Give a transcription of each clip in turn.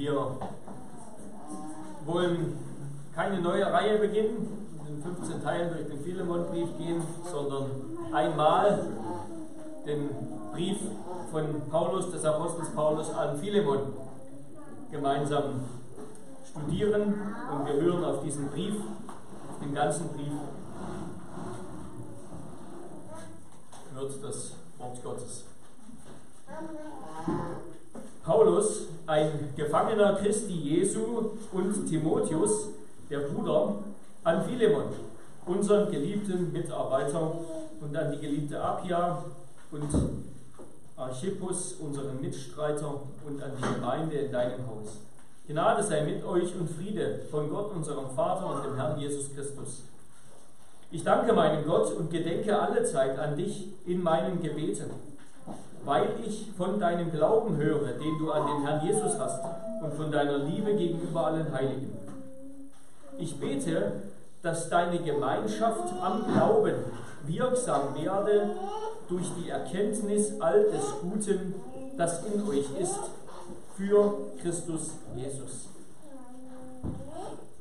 Wir wollen keine neue Reihe beginnen, in 15 Teilen durch den Philemonbrief gehen, sondern einmal den Brief von Paulus, des Apostels Paulus an Philemon gemeinsam studieren und wir hören auf diesen Brief, auf den ganzen Brief, hört das Wort Gottes. Paulus, ein Gefangener Christi Jesu und Timotheus, der Bruder, an Philemon, unseren geliebten Mitarbeiter und an die geliebte Apia und Archippus, unseren Mitstreiter und an die Gemeinde in deinem Haus. Gnade sei mit euch und Friede von Gott, unserem Vater und dem Herrn Jesus Christus. Ich danke meinem Gott und gedenke alle Zeit an dich in meinen Gebeten weil ich von deinem Glauben höre, den du an den Herrn Jesus hast und von deiner Liebe gegenüber allen Heiligen. Ich bete, dass deine Gemeinschaft am Glauben wirksam werde durch die Erkenntnis all des Guten, das in euch ist, für Christus Jesus.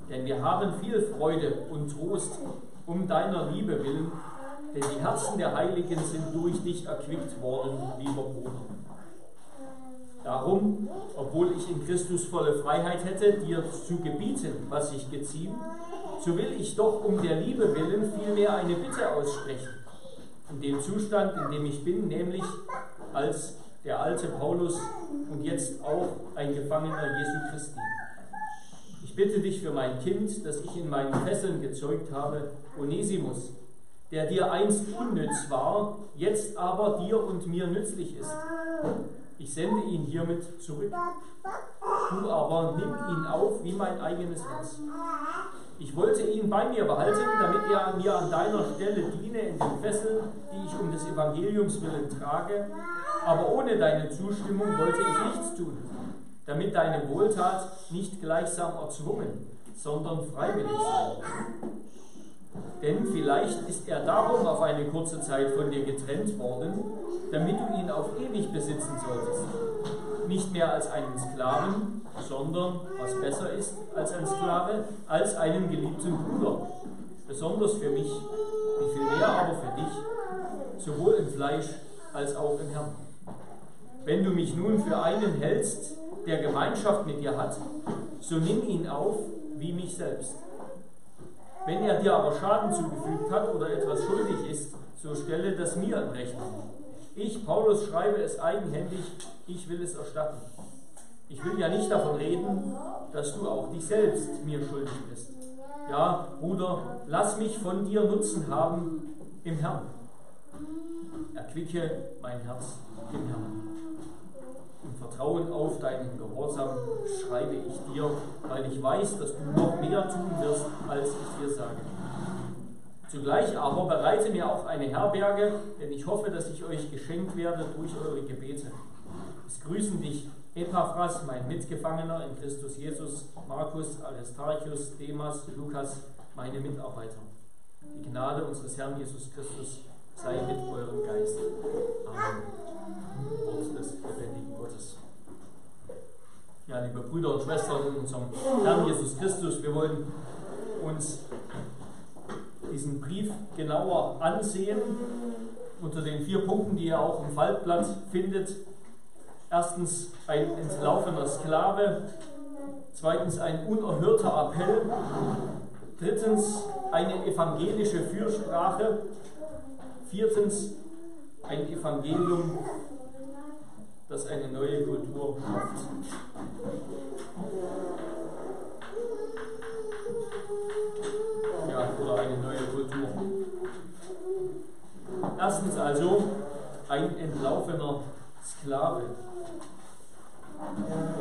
Denn wir haben viel Freude und Trost um deiner Liebe willen denn die Herzen der Heiligen sind durch dich erquickt worden, lieber Bruder. Darum, obwohl ich in Christus volle Freiheit hätte, dir zu gebieten, was ich geziemt, so will ich doch um der Liebe willen vielmehr eine Bitte aussprechen. In dem Zustand, in dem ich bin, nämlich als der alte Paulus und jetzt auch ein Gefangener Jesu Christi. Ich bitte dich für mein Kind, das ich in meinen Fesseln gezeugt habe, Onesimus, der dir einst unnütz war, jetzt aber dir und mir nützlich ist. Ich sende ihn hiermit zurück. Du aber nimm ihn auf wie mein eigenes Herz. Ich wollte ihn bei mir behalten, damit er mir an deiner Stelle diene in den Fesseln, die ich um des Evangeliums willen trage. Aber ohne deine Zustimmung wollte ich nichts tun, damit deine Wohltat nicht gleichsam erzwungen, sondern freiwillig sei. Denn vielleicht ist er darum auf eine kurze Zeit von dir getrennt worden, damit du ihn auf ewig besitzen solltest. Nicht mehr als einen Sklaven, sondern, was besser ist als ein Sklave, als einen geliebten Bruder. Besonders für mich, wie viel mehr aber für dich, sowohl im Fleisch als auch im Herrn. Wenn du mich nun für einen hältst, der Gemeinschaft mit dir hat, so nimm ihn auf wie mich selbst. Wenn er dir aber Schaden zugefügt hat oder etwas schuldig ist, so stelle das mir in Rechnung. Ich, Paulus, schreibe es eigenhändig, ich will es erstatten. Ich will ja nicht davon reden, dass du auch dich selbst mir schuldig bist. Ja, Bruder, lass mich von dir Nutzen haben im Herrn. Erquicke mein Herz im Herrn. Vertrauen auf deinen Gehorsam schreibe ich dir, weil ich weiß, dass du noch mehr tun wirst, als ich dir sage. Zugleich aber bereite mir auch eine Herberge, denn ich hoffe, dass ich euch geschenkt werde durch eure Gebete. Es grüßen dich Epaphras, mein Mitgefangener in Christus Jesus, Markus, Aristarchus, Demas, Lukas, meine Mitarbeiter. Die Gnade unseres Herrn Jesus Christus sei mit eurem Geist. Amen. Wort des lebendigen Gottes. Ja, liebe Brüder und Schwestern in unserem Herrn Jesus Christus, wir wollen uns diesen Brief genauer ansehen unter den vier Punkten, die ihr auch im Faltblatt findet. Erstens ein entlaufener Sklave, zweitens ein unerhörter Appell, drittens eine evangelische Fürsprache Viertens, ein Evangelium, das eine neue Kultur schafft. Ja, oder eine neue Kultur. Erstens also ein entlaufener Sklave.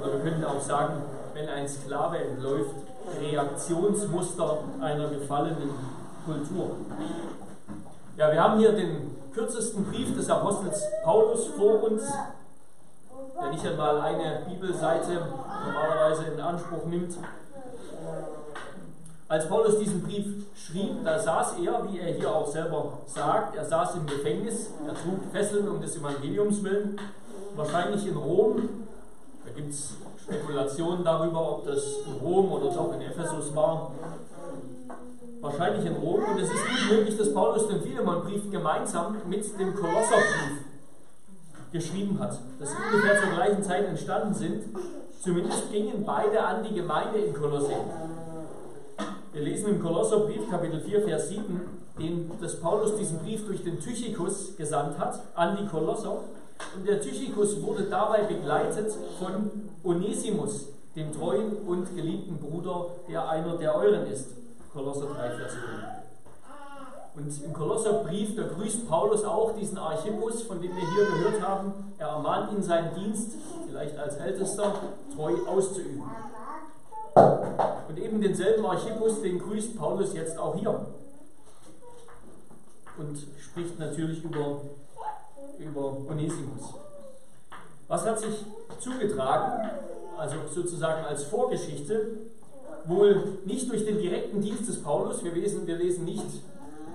Oder wir könnten auch sagen, wenn ein Sklave entläuft, Reaktionsmuster einer gefallenen Kultur. Ja, wir haben hier den kürzesten Brief des Apostels Paulus vor uns, der nicht einmal eine Bibelseite normalerweise in Anspruch nimmt. Als Paulus diesen Brief schrieb, da saß er, wie er hier auch selber sagt, er saß im Gefängnis, er trug Fesseln um des Evangeliums willen, wahrscheinlich in Rom. Da gibt es Spekulationen darüber, ob das in Rom oder doch in Ephesus war. Wahrscheinlich in Rom. Und es ist gut möglich, dass Paulus den Philemonbrief gemeinsam mit dem Kolosserbrief geschrieben hat. Dass sie ungefähr zur gleichen Zeit entstanden sind. Zumindest gingen beide an die Gemeinde in Kolosse. Wir lesen im Kolosserbrief, Kapitel 4, Vers 7, den, dass Paulus diesen Brief durch den Tychikus gesandt hat an die Kolosser. Und der Tychikus wurde dabei begleitet von Onesimus, dem treuen und geliebten Bruder, der einer der euren ist. Kolosser 3, Vers 5. Und im Kolosserbrief, da grüßt Paulus auch diesen Archippus, von dem wir hier gehört haben. Er ermahnt ihn, seinen Dienst, vielleicht als Ältester, treu auszuüben. Und eben denselben Archippus, den grüßt Paulus jetzt auch hier. Und spricht natürlich über, über Onesimus. Was hat sich zugetragen, also sozusagen als Vorgeschichte, wohl nicht durch den direkten Dienst des Paulus, wir lesen, wir lesen nicht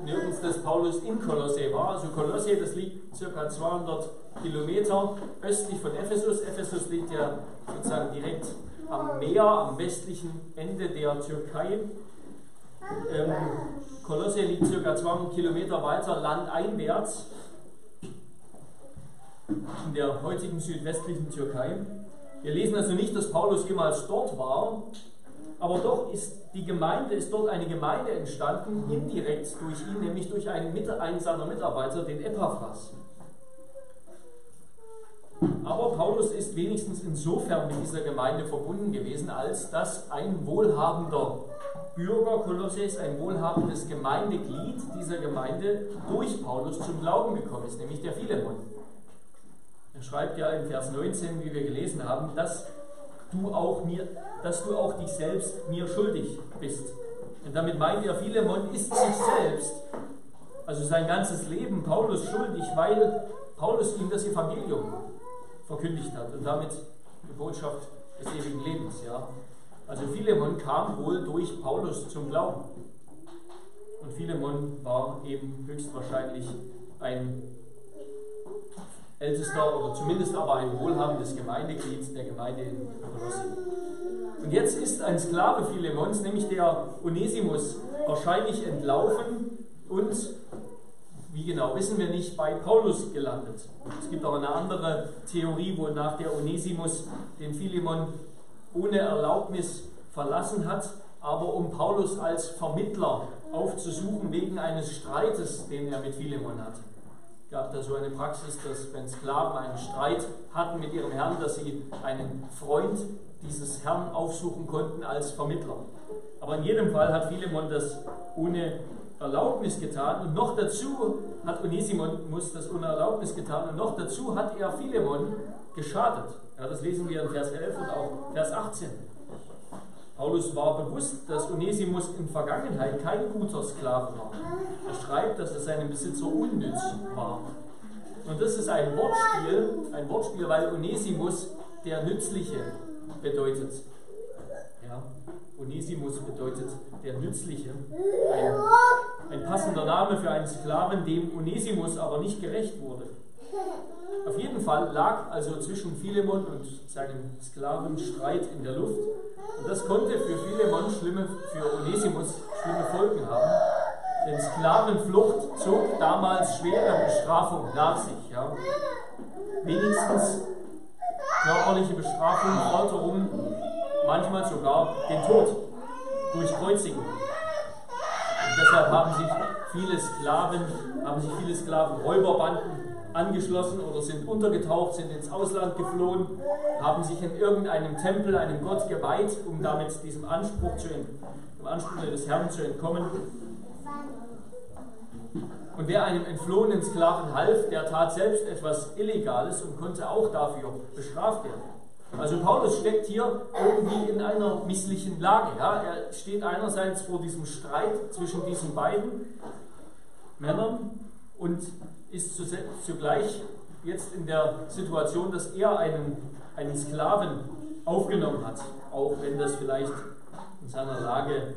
nirgends, dass Paulus in Kolosse war. Also Kolosse, das liegt ca. 200 Kilometer östlich von Ephesus. Ephesus liegt ja sozusagen direkt am Meer, am westlichen Ende der Türkei. Ähm, Kolosse liegt ca. 200 Kilometer weiter landeinwärts in der heutigen südwestlichen Türkei. Wir lesen also nicht, dass Paulus jemals dort war, aber doch ist die Gemeinde, ist dort eine Gemeinde entstanden, indirekt durch ihn, nämlich durch einen, einen seiner Mitarbeiter, den Epaphras. Aber Paulus ist wenigstens insofern mit dieser Gemeinde verbunden gewesen, als dass ein wohlhabender Bürger Kolosses, ein wohlhabendes Gemeindeglied dieser Gemeinde durch Paulus zum Glauben gekommen ist, nämlich der Philemon. Er schreibt ja in Vers 19, wie wir gelesen haben, dass du auch, mir, dass du auch dich selbst mir schuldig bist. Und damit meint er, Philemon ist sich selbst, also sein ganzes Leben, Paulus schuldig, weil Paulus ihm das Evangelium verkündigt hat und damit die Botschaft des ewigen Lebens. Ja. Also Philemon kam wohl durch Paulus zum Glauben. Und Philemon war eben höchstwahrscheinlich ein ältester oder zumindest aber ein wohlhabendes Gemeindeglied der Gemeinde in Kolossi. Und jetzt ist ein Sklave Philemons, nämlich der Onesimus, wahrscheinlich entlaufen und wie genau wissen wir nicht, bei Paulus gelandet. Es gibt auch eine andere Theorie, wonach der Onesimus den Philemon ohne Erlaubnis verlassen hat, aber um Paulus als Vermittler aufzusuchen wegen eines Streites, den er mit Philemon hatte. Gab da so eine Praxis, dass wenn Sklaven einen Streit hatten mit ihrem Herrn, dass sie einen Freund dieses Herrn aufsuchen konnten als Vermittler. Aber in jedem Fall hat Philemon das ohne Erlaubnis getan und noch dazu hat Onesimus das ohne Erlaubnis getan und noch dazu hat er Philemon geschadet. Ja, das lesen wir in Vers 11 und auch Vers 18. Paulus war bewusst, dass Onesimus in Vergangenheit kein guter Sklave war. Er schreibt, dass er seinem Besitzer unnütz war. Und das ist ein Wortspiel, ein Wortspiel, weil Onesimus der Nützliche bedeutet. Ja, Onesimus bedeutet der Nützliche. Ein, ein passender Name für einen Sklaven, dem Onesimus aber nicht gerecht wurde. Auf jeden Fall lag also zwischen Philemon und seinem Sklaven Streit in der Luft. Und das konnte für Philemon schlimme, für Onesimus schlimme Folgen haben. Denn Sklavenflucht zog damals schwere Bestrafung nach sich. Ja. Wenigstens körperliche Bestrafung, Folterung, manchmal sogar den Tod durch Kreuzigen. Und deshalb haben sich viele Sklaven, haben sich viele Sklaven Räuberbanden angeschlossen oder sind untergetaucht, sind ins Ausland geflohen, haben sich in irgendeinem Tempel einem Gott geweiht, um damit diesem Anspruch, zu, dem Anspruch des Herrn zu entkommen. Und wer einem entflohenen Sklaven half, der tat selbst etwas Illegales und konnte auch dafür bestraft werden. Also Paulus steckt hier irgendwie in einer misslichen Lage. Ja? Er steht einerseits vor diesem Streit zwischen diesen beiden Männern und ist zugleich jetzt in der Situation, dass er einen, einen Sklaven aufgenommen hat, auch wenn das vielleicht in seiner Lage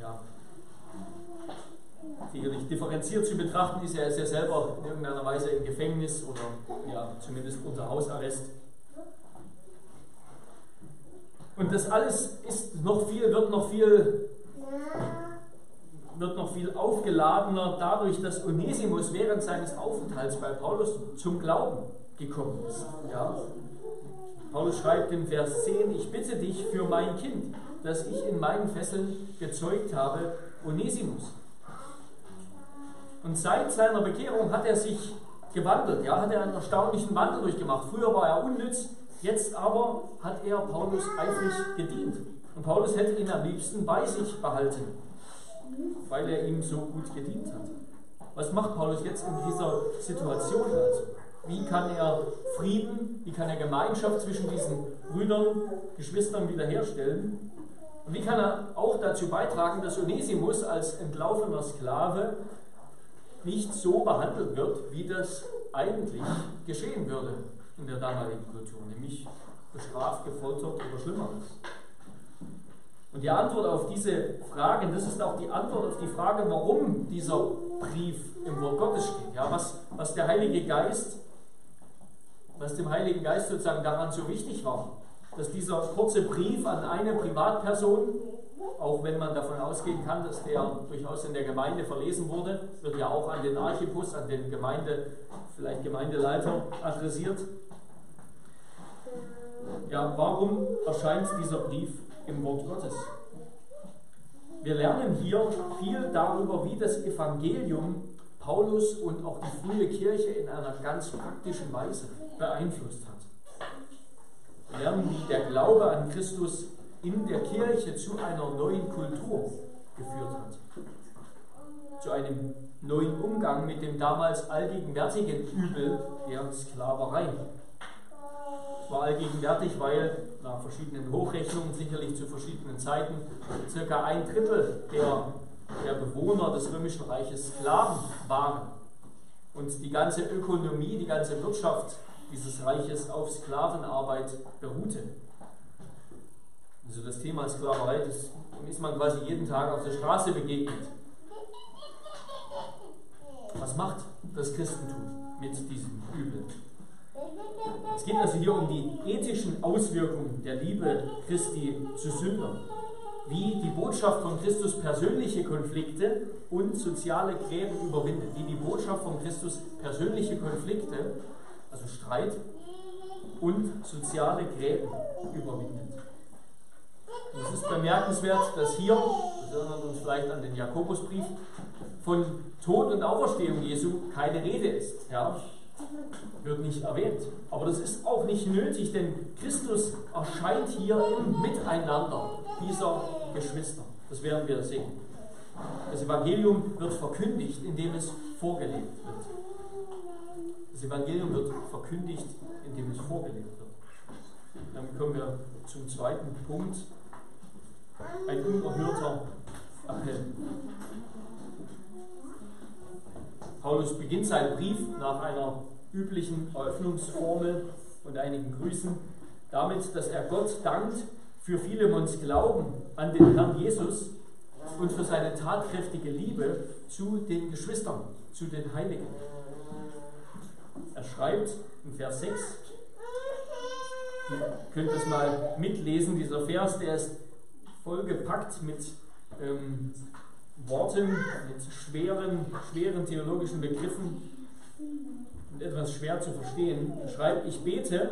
ja, sicherlich differenziert zu betrachten ist. Er ist ja selber in irgendeiner Weise im Gefängnis oder ja, zumindest unter Hausarrest. Und das alles ist noch viel, wird noch viel wird noch viel aufgeladener dadurch, dass Onesimus während seines Aufenthalts bei Paulus zum Glauben gekommen ist. Ja? Paulus schreibt in Vers 10, ich bitte dich für mein Kind, das ich in meinen Fesseln gezeugt habe, Onesimus. Und seit seiner Bekehrung hat er sich gewandelt, ja, hat er einen erstaunlichen Wandel durchgemacht. Früher war er unnütz, jetzt aber hat er Paulus eifrig gedient. Und Paulus hätte ihn am liebsten bei sich behalten, weil er ihm so gut gedient hat. Was macht Paulus jetzt in dieser Situation also? Wie kann er Frieden, wie kann er Gemeinschaft zwischen diesen Brüdern, Geschwistern wiederherstellen? Und wie kann er auch dazu beitragen, dass Onesimus als entlaufener Sklave nicht so behandelt wird, wie das eigentlich geschehen würde in der damaligen Kultur, nämlich bestraft, gefoltert oder Schlimmeres. Und die Antwort auf diese Frage, das ist auch die Antwort auf die Frage, warum dieser Brief im Wort Gottes steht. Ja, was, was der Heilige Geist, was dem Heiligen Geist sozusagen daran so wichtig war, dass dieser kurze Brief an eine Privatperson auch wenn man davon ausgehen kann, dass der durchaus in der Gemeinde verlesen wurde, wird ja auch an den Archipus, an den Gemeinde, vielleicht Gemeindeleiter adressiert. Ja, warum erscheint dieser Brief im Wort Gottes? Wir lernen hier viel darüber, wie das Evangelium Paulus und auch die frühe Kirche in einer ganz praktischen Weise beeinflusst hat. Wir lernen, wie der Glaube an Christus in der Kirche zu einer neuen Kultur geführt hat. Zu einem neuen Umgang mit dem damals allgegenwärtigen Übel der Sklaverei. War allgegenwärtig, weil nach verschiedenen Hochrechnungen, sicherlich zu verschiedenen Zeiten, circa ein Drittel der, der Bewohner des Römischen Reiches Sklaven waren. Und die ganze Ökonomie, die ganze Wirtschaft dieses Reiches auf Sklavenarbeit beruhte. Also das Thema Sklaverei, das ist man quasi jeden Tag auf der Straße begegnet. Was macht das Christentum mit diesem Übel? Es geht also hier um die ethischen Auswirkungen der Liebe Christi zu Sündern. Wie die Botschaft von Christus persönliche Konflikte und soziale Gräben überwindet. Wie die Botschaft von Christus persönliche Konflikte, also Streit und soziale Gräben überwindet. Es ist bemerkenswert, dass hier, wir erinnern uns vielleicht an den Jakobusbrief, von Tod und Auferstehung Jesu keine Rede ist. Ja? Wird nicht erwähnt. Aber das ist auch nicht nötig, denn Christus erscheint hier im Miteinander dieser Geschwister. Das werden wir sehen. Das Evangelium wird verkündigt, indem es vorgelebt wird. Das Evangelium wird verkündigt, indem es vorgelebt wird. Dann kommen wir zum zweiten Punkt, ein unerhörter Appell. Paulus beginnt seinen Brief nach einer üblichen Eröffnungsformel und einigen Grüßen damit, dass er Gott dankt für Philemons Glauben an den Herrn Jesus und für seine tatkräftige Liebe zu den Geschwistern, zu den Heiligen. Er schreibt in Vers 6, ihr könnt es mal mitlesen, dieser Vers, der ist vollgepackt mit ähm, Worten, mit schweren, schweren theologischen Begriffen etwas schwer zu verstehen. Er schreibt, ich bete,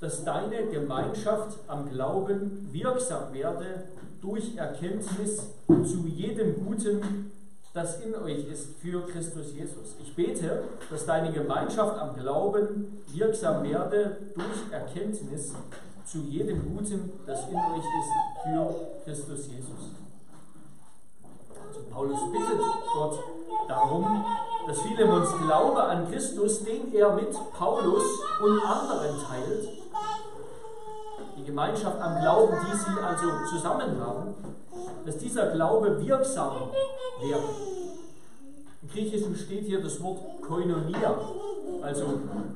dass deine Gemeinschaft am Glauben wirksam werde durch Erkenntnis zu jedem Guten, das in euch ist für Christus Jesus. Ich bete, dass deine Gemeinschaft am Glauben wirksam werde durch Erkenntnis zu jedem Guten, das in euch ist, für Christus Jesus. Also Paulus bittet Gott darum, dass Philemons Glaube an Christus, den er mit Paulus und anderen teilt, die Gemeinschaft am Glauben, die sie also zusammen haben, dass dieser Glaube wirksam wird. Im Griechischen steht hier das Wort Koinonia, also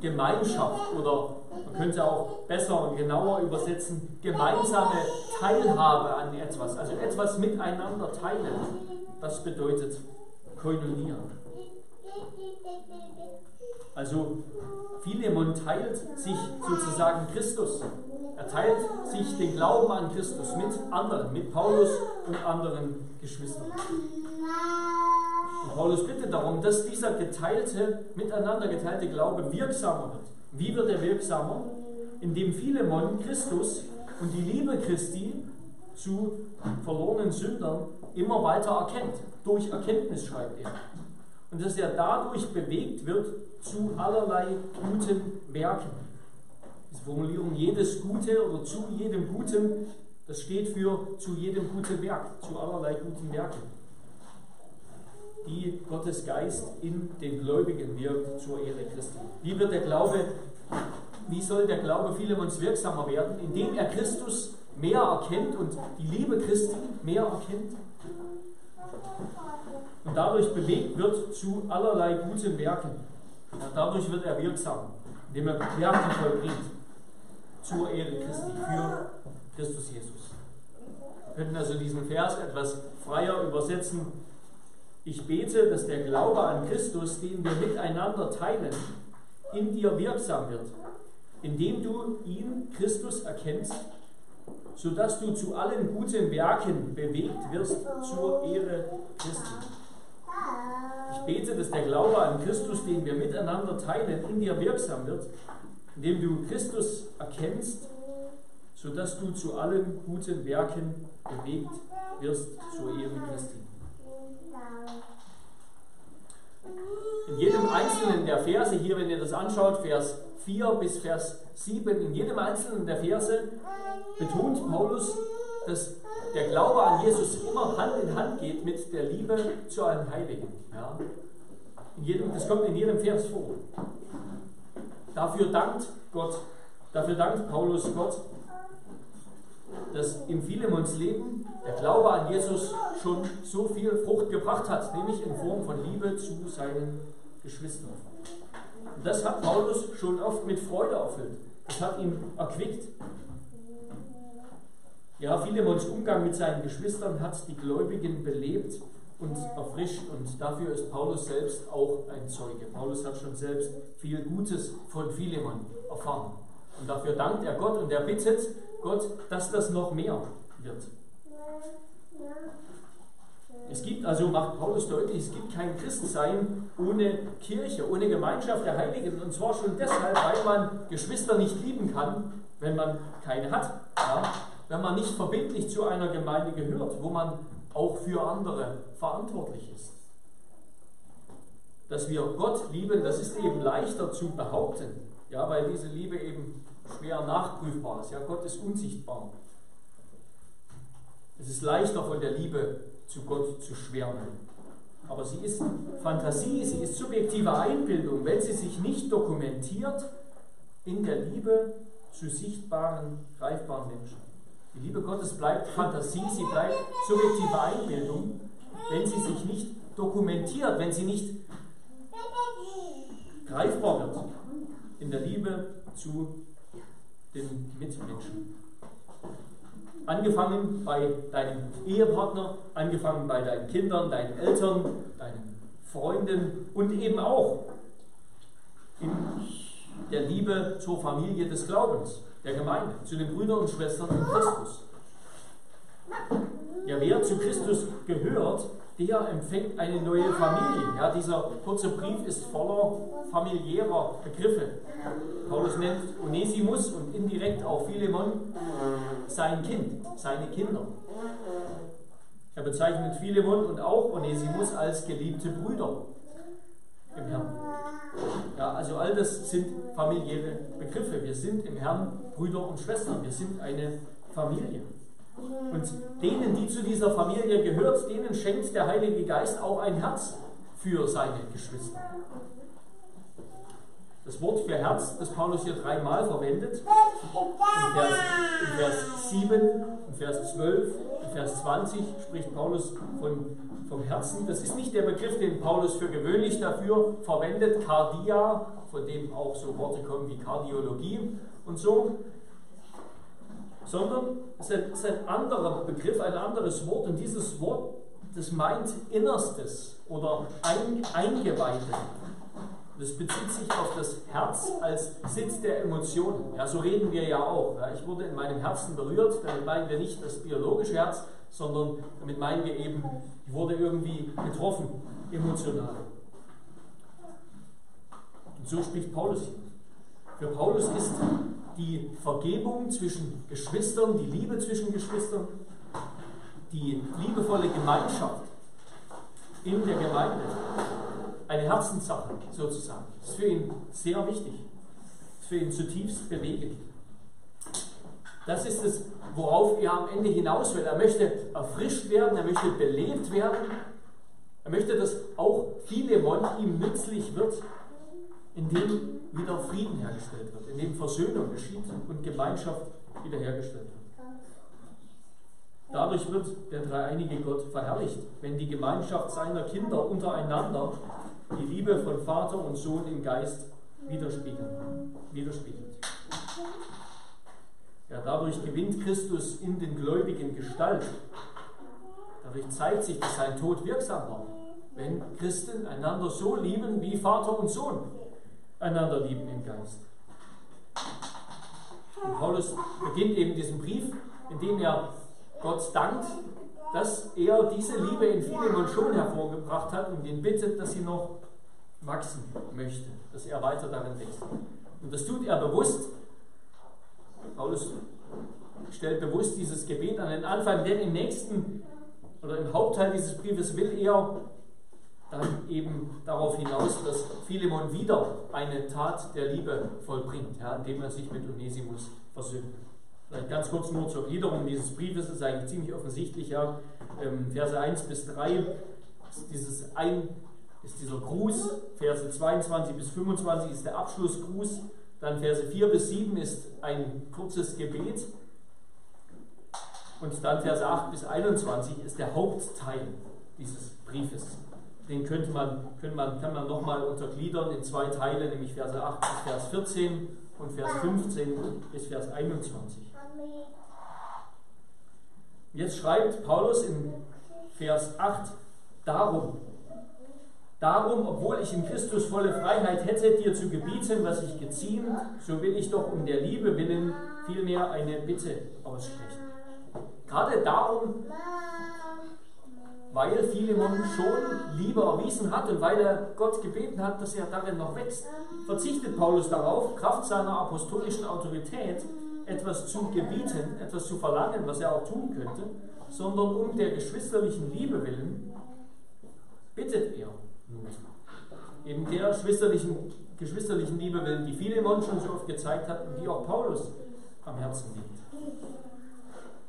Gemeinschaft oder man könnte auch besser und genauer übersetzen, gemeinsame Teilhabe an etwas, also etwas miteinander teilen. Das bedeutet Koinonia. Also Philemon teilt sich sozusagen Christus. Er teilt sich den Glauben an Christus mit anderen, mit Paulus und anderen Geschwistern. Und Paulus bittet darum, dass dieser geteilte, miteinander geteilte Glaube wirksamer wird. Wie wird er wirksamer? Indem Philemon Christus und die Liebe Christi zu verlorenen Sündern immer weiter erkennt. Durch Erkenntnis schreibt er. Und dass er dadurch bewegt wird zu allerlei guten Werken. Diese Formulierung jedes Gute oder zu jedem Guten, das steht für zu jedem guten Werk, zu allerlei guten Werken, die Gottes Geist in den Gläubigen wirkt zur Ehre Christi. Wie wird der Glaube, wie soll der Glaube Philemons wirksamer werden? Indem er Christus mehr erkennt und die Liebe Christi mehr erkennt und dadurch bewegt wird zu allerlei guten Werken. Ja, dadurch wird er wirksam, indem er Werke vollbringt zur Ehre Christi, für Christus Jesus. Wir könnten also diesen Vers etwas freier übersetzen. Ich bete, dass der Glaube an Christus, den wir miteinander teilen, in dir wirksam wird, indem du ihn, Christus, erkennst sodass du zu allen guten Werken bewegt wirst zur Ehre Christi. Ich bete, dass der Glaube an Christus, den wir miteinander teilen, in dir wirksam wird, indem du Christus erkennst, sodass du zu allen guten Werken bewegt wirst zur Ehre Christi. In jedem einzelnen der Verse hier, wenn ihr das anschaut, Vers 4 bis Vers 7, in jedem einzelnen der Verse betont Paulus, dass der Glaube an Jesus immer Hand in Hand geht mit der Liebe zu einem Heiligen. Ja? Jedem, das kommt in jedem Vers vor. Dafür dankt Gott, dafür dankt Paulus Gott, dass in Philemons Leben der Glaube an Jesus schon so viel Frucht gebracht hat, nämlich in Form von Liebe zu seinen Geschwistern. Und das hat Paulus schon oft mit Freude erfüllt. Das hat ihn erquickt. Ja, Philemons Umgang mit seinen Geschwistern hat die Gläubigen belebt und erfrischt und dafür ist Paulus selbst auch ein Zeuge. Paulus hat schon selbst viel Gutes von Philemon erfahren. Und dafür dankt er Gott und er bittet Gott, dass das noch mehr wird. Es gibt also, macht Paulus deutlich, es gibt kein Christsein ohne Kirche, ohne Gemeinschaft der Heiligen. Und zwar schon deshalb, weil man Geschwister nicht lieben kann, wenn man keine hat. Ja? Wenn man nicht verbindlich zu einer Gemeinde gehört, wo man auch für andere verantwortlich ist. Dass wir Gott lieben, das ist eben leichter zu behaupten, ja, weil diese Liebe eben schwer nachprüfbar ist. Ja, Gott ist unsichtbar. Es ist leichter von der Liebe zu Gott zu schwärmen. Aber sie ist Fantasie, sie ist subjektive Einbildung, wenn sie sich nicht dokumentiert in der Liebe zu sichtbaren, greifbaren Menschen. Die Liebe Gottes bleibt Fantasie, sie bleibt subjektive Einbildung, wenn sie sich nicht dokumentiert, wenn sie nicht greifbar wird in der Liebe zu den Mitmenschen. Angefangen bei deinem Ehepartner, angefangen bei deinen Kindern, deinen Eltern, deinen Freunden und eben auch in der Liebe zur Familie des Glaubens, der Gemeinde, zu den Brüdern und Schwestern in Christus. Ja, wer zu Christus gehört, der empfängt eine neue Familie. Ja, dieser kurze Brief ist voller familiärer Begriffe. Paulus nennt Onesimus und indirekt auch Philemon sein Kind, seine Kinder. Er bezeichnet Philemon und auch Onesimus als geliebte Brüder im Herrn. Ja, also all das sind familiäre Begriffe. Wir sind im Herrn Brüder und Schwestern. Wir sind eine Familie. Und denen, die zu dieser Familie gehört, denen schenkt der Heilige Geist auch ein Herz für seine Geschwister. Das Wort für Herz, das Paulus hier dreimal verwendet, in Vers, in Vers 7, in Vers 12, in Vers 20 spricht Paulus von, vom Herzen. Das ist nicht der Begriff, den Paulus für gewöhnlich dafür verwendet, Cardia, von dem auch so Worte kommen wie Kardiologie und so, sondern es ist ein anderer Begriff, ein anderes Wort und dieses Wort, das meint Innerstes oder Eingeweihte. Das bezieht sich auf das Herz als Sitz der Emotionen. Ja, so reden wir ja auch. Ja, ich wurde in meinem Herzen berührt, damit meinen wir nicht das biologische Herz, sondern damit meinen wir eben, wurde irgendwie getroffen, emotional. Und so spricht Paulus hier. Für Paulus ist die Vergebung zwischen Geschwistern, die Liebe zwischen Geschwistern, die liebevolle Gemeinschaft in der Gemeinde eine Herzenssache sozusagen. Das ist für ihn sehr wichtig, das ist für ihn zutiefst bewegend. Das ist es, worauf er am Ende hinaus will. Er möchte erfrischt werden, er möchte belebt werden, er möchte, dass auch Philemon ihm nützlich wird, indem wieder Frieden hergestellt wird, indem Versöhnung geschieht und Gemeinschaft wiederhergestellt wird. Dadurch wird der dreieinige Gott verherrlicht, wenn die Gemeinschaft seiner Kinder untereinander die Liebe von Vater und Sohn im Geist widerspiegelt. widerspiegelt. Dadurch gewinnt Christus in den Gläubigen Gestalt. Dadurch zeigt sich, dass sein Tod wirksam war, wenn Christen einander so lieben, wie Vater und Sohn einander lieben im Geist. Und Paulus beginnt eben diesen Brief, indem er Gott dankt, dass er diese Liebe in Philemon schon hervorgebracht hat und ihn bittet, dass sie noch wachsen möchte, dass er weiter darin wächst. Und das tut er bewusst. Paulus stellt bewusst dieses Gebet an. Den Anfang, denn im nächsten oder im Hauptteil dieses Briefes will er dann eben darauf hinaus, dass Philemon wieder eine Tat der Liebe vollbringt, ja, indem er sich mit Onesimus versöhnt. Vielleicht ganz kurz nur zur Gliederung dieses Briefes, ist eigentlich ziemlich offensichtlich, ja, ähm, Verse 1 bis 3 ist, dieses ein, ist dieser Gruß, Verse 22 bis 25 ist der Abschlussgruß, dann Verse 4 bis 7 ist ein kurzes Gebet und dann Verse 8 bis 21 ist der Hauptteil dieses Briefes. Den könnte man, könnte man, kann man nochmal untergliedern in zwei Teile, nämlich Verse 8 bis Vers 14 und Vers 15 bis Vers 21. Jetzt schreibt Paulus in Vers 8, darum, darum, obwohl ich in Christus volle Freiheit hätte, dir zu gebieten, was ich geziemt, so will ich doch um der Liebe willen vielmehr eine Bitte aussprechen. Gerade darum, weil Philemon schon Liebe erwiesen hat und weil er Gott gebeten hat, dass er darin noch wächst, verzichtet Paulus darauf, Kraft seiner apostolischen Autorität, etwas zu gebieten, etwas zu verlangen, was er auch tun könnte, sondern um der geschwisterlichen Liebe willen bittet er. Eben der geschwisterlichen, geschwisterlichen Liebe die Philemon schon so oft gezeigt hat und die auch Paulus am Herzen liegt.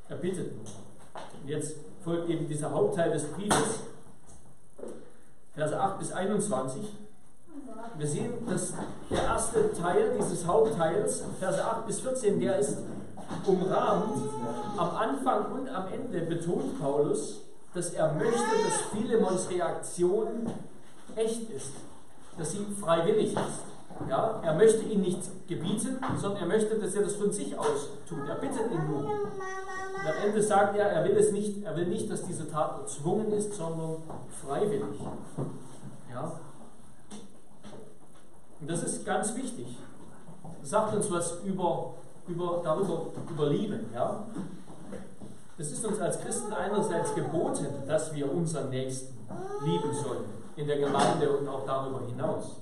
Er bittet nun. Und jetzt folgt eben dieser Hauptteil des Briefes, Verse 8 bis 21. Wir sehen, dass der erste Teil dieses Hauptteils, Verse 8 bis 14, der ist umrahmt. Am Anfang und am Ende betont Paulus, dass er möchte, dass Philemons Reaktion echt ist, dass sie freiwillig ist. Ja, er möchte ihn nicht gebieten, sondern er möchte, dass er das von sich aus tut. Er bittet ihn nur. Und am Ende sagt er, er will es nicht, er will nicht, dass diese Tat erzwungen ist, sondern freiwillig. Ja? Und das ist ganz wichtig. Das sagt uns was über, über, darüber, über Liebe. Ja? Es ist uns als Christen einerseits geboten, dass wir unseren Nächsten lieben sollen, in der Gemeinde und auch darüber hinaus.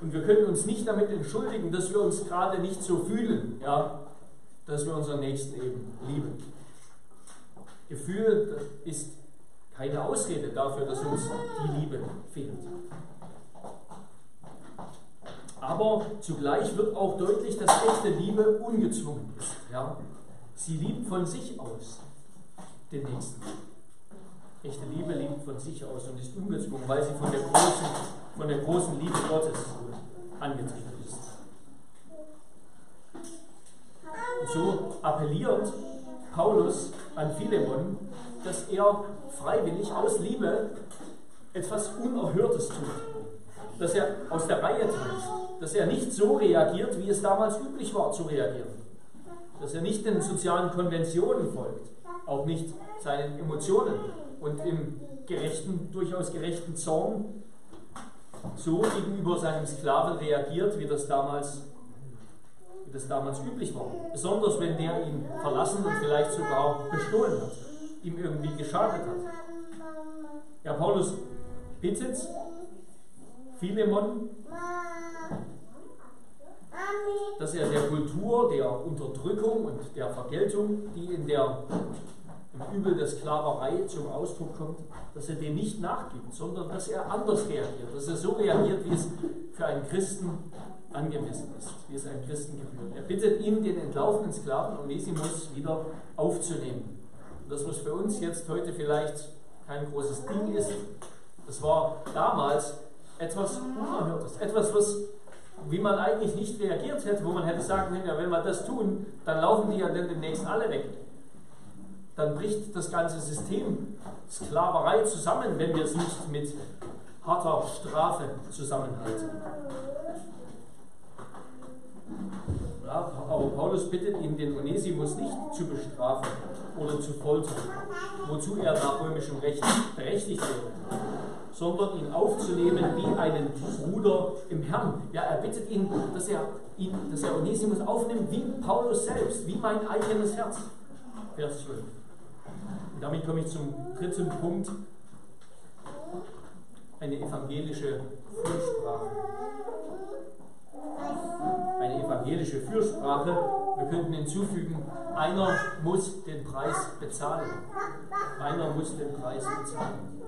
Und wir können uns nicht damit entschuldigen, dass wir uns gerade nicht so fühlen, ja, dass wir unseren Nächsten eben lieben. Gefühl ist keine Ausrede dafür, dass uns die Liebe fehlt. Aber zugleich wird auch deutlich, dass echte Liebe ungezwungen ist. Ja? Sie liebt von sich aus den Nächsten. Echte Liebe liebt von sich aus und ist ungezwungen, weil sie von der großen, von der großen Liebe Gottes angetrieben ist. Und so appelliert Paulus an Philemon, dass er freiwillig aus Liebe etwas Unerhörtes tut. Dass er aus der Reihe tanzt, dass er nicht so reagiert, wie es damals üblich war zu reagieren, dass er nicht den sozialen Konventionen folgt, auch nicht seinen Emotionen und im gerechten, durchaus gerechten Zorn so gegenüber seinem Sklaven reagiert, wie das damals, wie das damals üblich war. Besonders wenn der ihn verlassen und vielleicht sogar bestohlen hat, ihm irgendwie geschadet hat. Ja, Paulus bittet Philemon, dass er der Kultur der Unterdrückung und der Vergeltung, die in der, im Übel der Sklaverei zum Ausdruck kommt, dass er dem nicht nachgibt, sondern dass er anders reagiert, dass er so reagiert, wie es für einen Christen angemessen ist, wie es einem Christen gebührt. Er bittet ihn, den entlaufenen Sklaven Onesimus wieder aufzunehmen. Und das, was für uns jetzt heute vielleicht kein großes Ding ist, das war damals etwas Unerhörtes, etwas, was wie man eigentlich nicht reagiert hätte, wo man hätte sagen können, ja, wenn wir das tun, dann laufen die ja dann demnächst alle weg. Dann bricht das ganze System Sklaverei zusammen, wenn wir es nicht mit harter Strafe zusammenhalten. Aber Paulus bittet ihn, den Onesimus nicht zu bestrafen oder zu foltern, wozu er nach römischem Recht berechtigt wäre sondern ihn aufzunehmen wie einen Bruder im Herrn. Ja, er bittet ihn, dass er, ihn, dass er Onesimus aufnimmt wie Paulus selbst, wie mein eigenes Herz. Vers 12. Und damit komme ich zum dritten Punkt, eine evangelische Fürsprache. Eine evangelische Fürsprache, wir könnten hinzufügen, einer muss den Preis bezahlen. Einer muss den Preis bezahlen.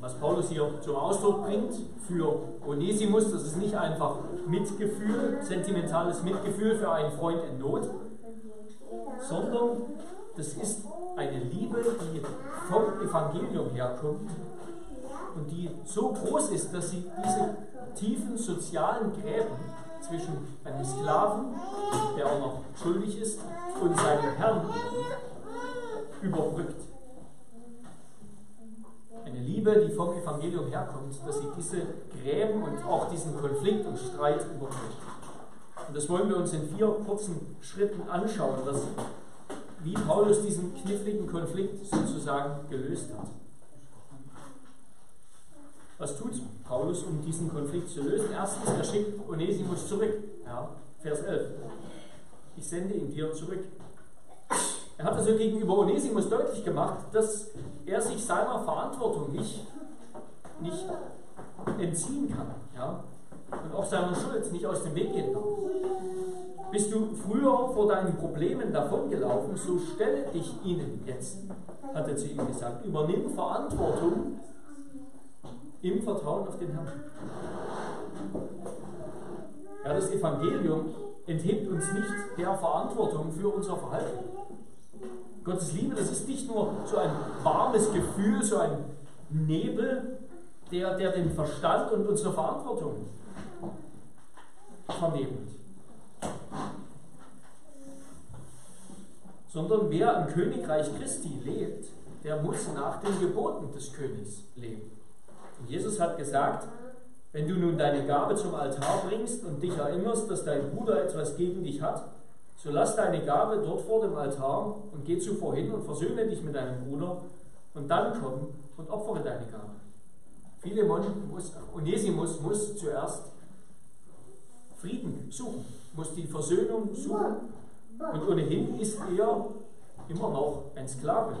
Was Paulus hier zum Ausdruck bringt für Onesimus, das ist nicht einfach Mitgefühl, sentimentales Mitgefühl für einen Freund in Not, sondern das ist eine Liebe, die vom Evangelium herkommt und die so groß ist, dass sie diese tiefen sozialen Gräben zwischen einem Sklaven, der auch noch schuldig ist, und seinem Herrn überbrückt. Eine Liebe, die vom Evangelium herkommt, dass sie diese Gräben und auch diesen Konflikt und Streit überbrückt. Und das wollen wir uns in vier kurzen Schritten anschauen, dass, wie Paulus diesen kniffligen Konflikt sozusagen gelöst hat. Was tut Paulus, um diesen Konflikt zu lösen? Erstens, er schickt Onesimus zurück. Ja, Vers 11. Ich sende ihn dir zurück. Er hat also gegenüber Onesimus deutlich gemacht, dass er sich seiner Verantwortung nicht, nicht entziehen kann. Ja? Und auch seiner Schuld nicht aus dem Weg gehen kann. Bist du früher vor deinen Problemen davongelaufen, so stelle dich ihnen jetzt, hat er zu ihm gesagt. Übernimm Verantwortung im Vertrauen auf den Herrn. Ja, das Evangelium enthebt uns nicht der Verantwortung für unser Verhalten. Gottes Liebe, das ist nicht nur so ein warmes Gefühl, so ein Nebel, der, der den Verstand und unsere Verantwortung vernebelt. Sondern wer im Königreich Christi lebt, der muss nach den Geboten des Königs leben. Und Jesus hat gesagt, wenn du nun deine Gabe zum Altar bringst und dich erinnerst, dass dein Bruder etwas gegen dich hat, so lass deine Gabe dort vor dem Altar und geh zuvor hin und versöhne dich mit deinem Bruder und dann komm und opfere deine Gabe. Philemon muss, Onesimus muss zuerst Frieden suchen, muss die Versöhnung suchen und ohnehin ist er immer noch ein Sklave